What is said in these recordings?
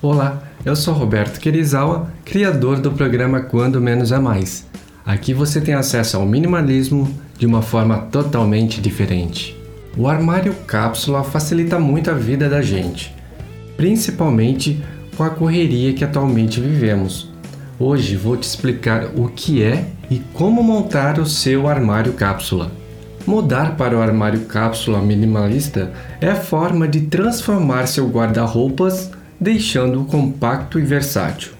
Olá, eu sou Roberto Kirizawa, criador do programa Quando Menos é Mais. Aqui você tem acesso ao minimalismo de uma forma totalmente diferente. O armário cápsula facilita muito a vida da gente, principalmente com a correria que atualmente vivemos. Hoje vou te explicar o que é e como montar o seu armário cápsula. Mudar para o armário cápsula minimalista é a forma de transformar seu guarda-roupas deixando-o compacto e versátil.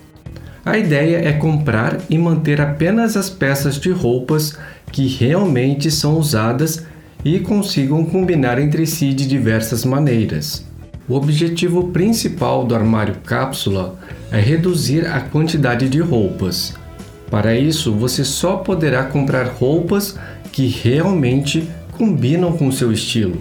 A ideia é comprar e manter apenas as peças de roupas que realmente são usadas e consigam combinar entre si de diversas maneiras. O objetivo principal do armário cápsula é reduzir a quantidade de roupas. Para isso, você só poderá comprar roupas que realmente combinam com seu estilo.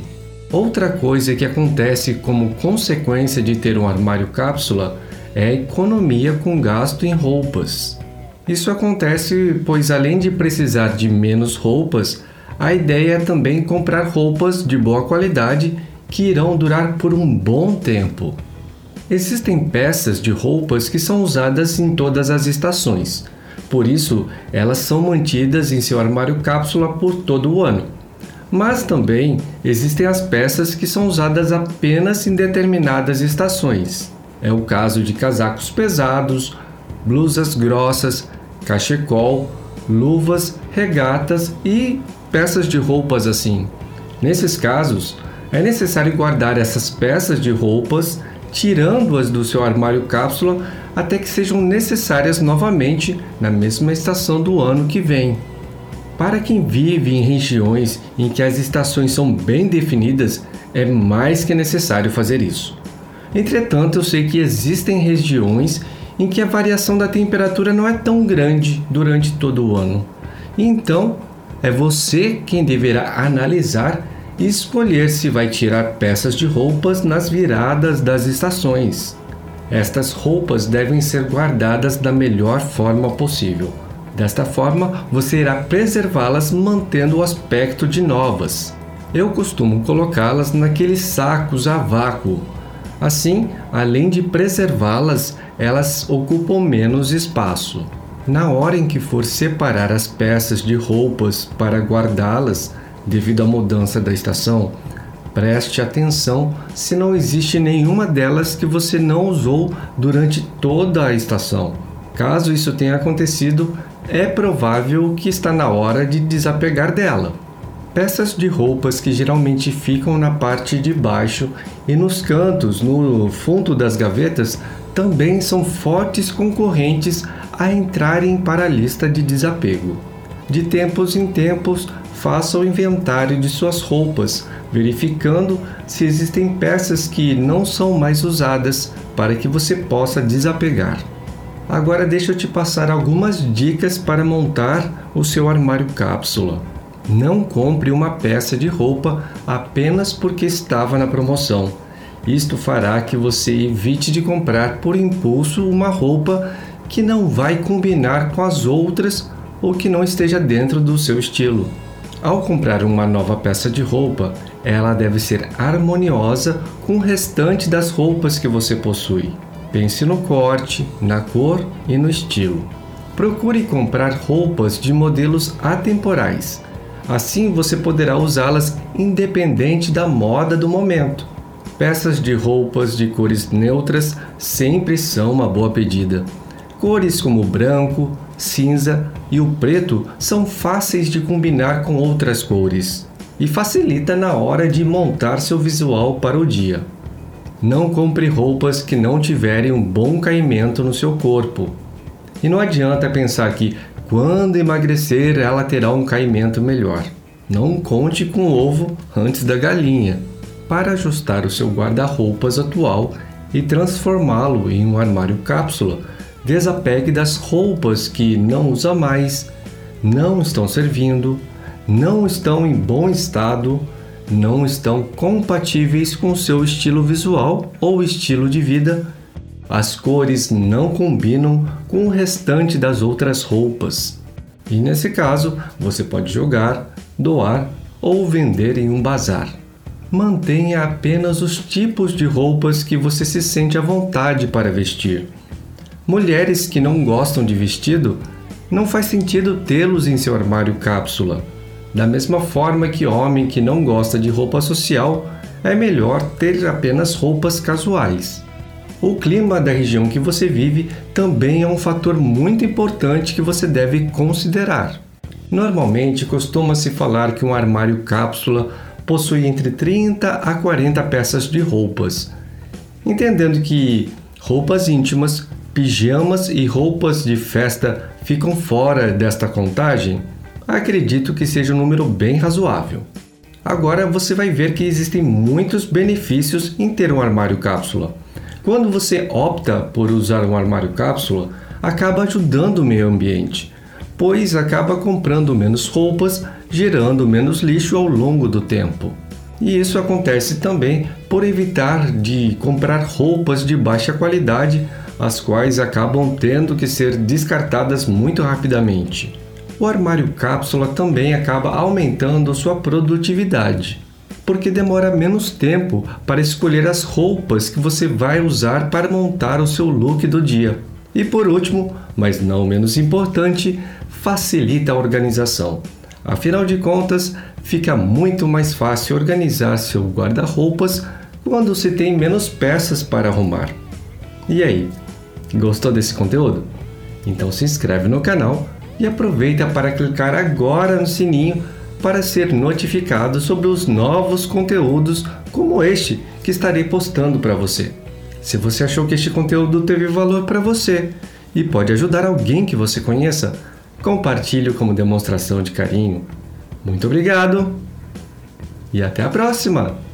Outra coisa que acontece como consequência de ter um armário cápsula é a economia com gasto em roupas. Isso acontece pois, além de precisar de menos roupas, a ideia é também comprar roupas de boa qualidade que irão durar por um bom tempo. Existem peças de roupas que são usadas em todas as estações, por isso elas são mantidas em seu armário cápsula por todo o ano. Mas também existem as peças que são usadas apenas em determinadas estações. É o caso de casacos pesados, blusas grossas, cachecol, luvas, regatas e peças de roupas assim. Nesses casos, é necessário guardar essas peças de roupas, tirando-as do seu armário cápsula até que sejam necessárias novamente na mesma estação do ano que vem. Para quem vive em regiões em que as estações são bem definidas, é mais que necessário fazer isso. Entretanto, eu sei que existem regiões em que a variação da temperatura não é tão grande durante todo o ano. Então, é você quem deverá analisar e escolher se vai tirar peças de roupas nas viradas das estações. Estas roupas devem ser guardadas da melhor forma possível Desta forma, você irá preservá-las mantendo o aspecto de novas. Eu costumo colocá-las naqueles sacos a vácuo. Assim, além de preservá-las, elas ocupam menos espaço. Na hora em que for separar as peças de roupas para guardá-las, devido à mudança da estação, preste atenção se não existe nenhuma delas que você não usou durante toda a estação. Caso isso tenha acontecido, é provável que está na hora de desapegar dela. Peças de roupas que geralmente ficam na parte de baixo e nos cantos, no fundo das gavetas, também são fortes concorrentes a entrarem para a lista de desapego. De tempos em tempos, faça o inventário de suas roupas, verificando se existem peças que não são mais usadas para que você possa desapegar. Agora deixa eu te passar algumas dicas para montar o seu armário cápsula. Não compre uma peça de roupa apenas porque estava na promoção. Isto fará que você evite de comprar por impulso uma roupa que não vai combinar com as outras ou que não esteja dentro do seu estilo. Ao comprar uma nova peça de roupa, ela deve ser harmoniosa com o restante das roupas que você possui. Pense no corte, na cor e no estilo. Procure comprar roupas de modelos atemporais. Assim você poderá usá-las independente da moda do momento. Peças de roupas de cores neutras sempre são uma boa pedida. Cores como o branco, cinza e o preto são fáceis de combinar com outras cores e facilita na hora de montar seu visual para o dia. Não compre roupas que não tiverem um bom caimento no seu corpo. E não adianta pensar que quando emagrecer ela terá um caimento melhor. Não conte com o ovo antes da galinha. Para ajustar o seu guarda-roupas atual e transformá-lo em um armário cápsula, desapegue das roupas que não usa mais, não estão servindo, não estão em bom estado não estão compatíveis com seu estilo visual ou estilo de vida. As cores não combinam com o restante das outras roupas. E nesse caso, você pode jogar, doar ou vender em um bazar. mantenha apenas os tipos de roupas que você se sente à vontade para vestir. Mulheres que não gostam de vestido, não faz sentido tê-los em seu armário cápsula. Da mesma forma que homem que não gosta de roupa social, é melhor ter apenas roupas casuais. O clima da região que você vive também é um fator muito importante que você deve considerar. Normalmente costuma-se falar que um armário cápsula possui entre 30 a 40 peças de roupas. Entendendo que roupas íntimas, pijamas e roupas de festa ficam fora desta contagem, acredito que seja um número bem razoável. Agora você vai ver que existem muitos benefícios em ter um armário cápsula. Quando você opta por usar um armário cápsula, acaba ajudando o meio ambiente, pois acaba comprando menos roupas, gerando menos lixo ao longo do tempo. E isso acontece também por evitar de comprar roupas de baixa qualidade, as quais acabam tendo que ser descartadas muito rapidamente o armário cápsula também acaba aumentando sua produtividade, porque demora menos tempo para escolher as roupas que você vai usar para montar o seu look do dia. E por último, mas não menos importante, facilita a organização. Afinal de contas, fica muito mais fácil organizar seu guarda-roupas quando se tem menos peças para arrumar. E aí, gostou desse conteúdo? Então se inscreve no canal e aproveita para clicar agora no sininho para ser notificado sobre os novos conteúdos como este que estarei postando para você. Se você achou que este conteúdo teve valor para você e pode ajudar alguém que você conheça, compartilhe como demonstração de carinho. Muito obrigado e até a próxima!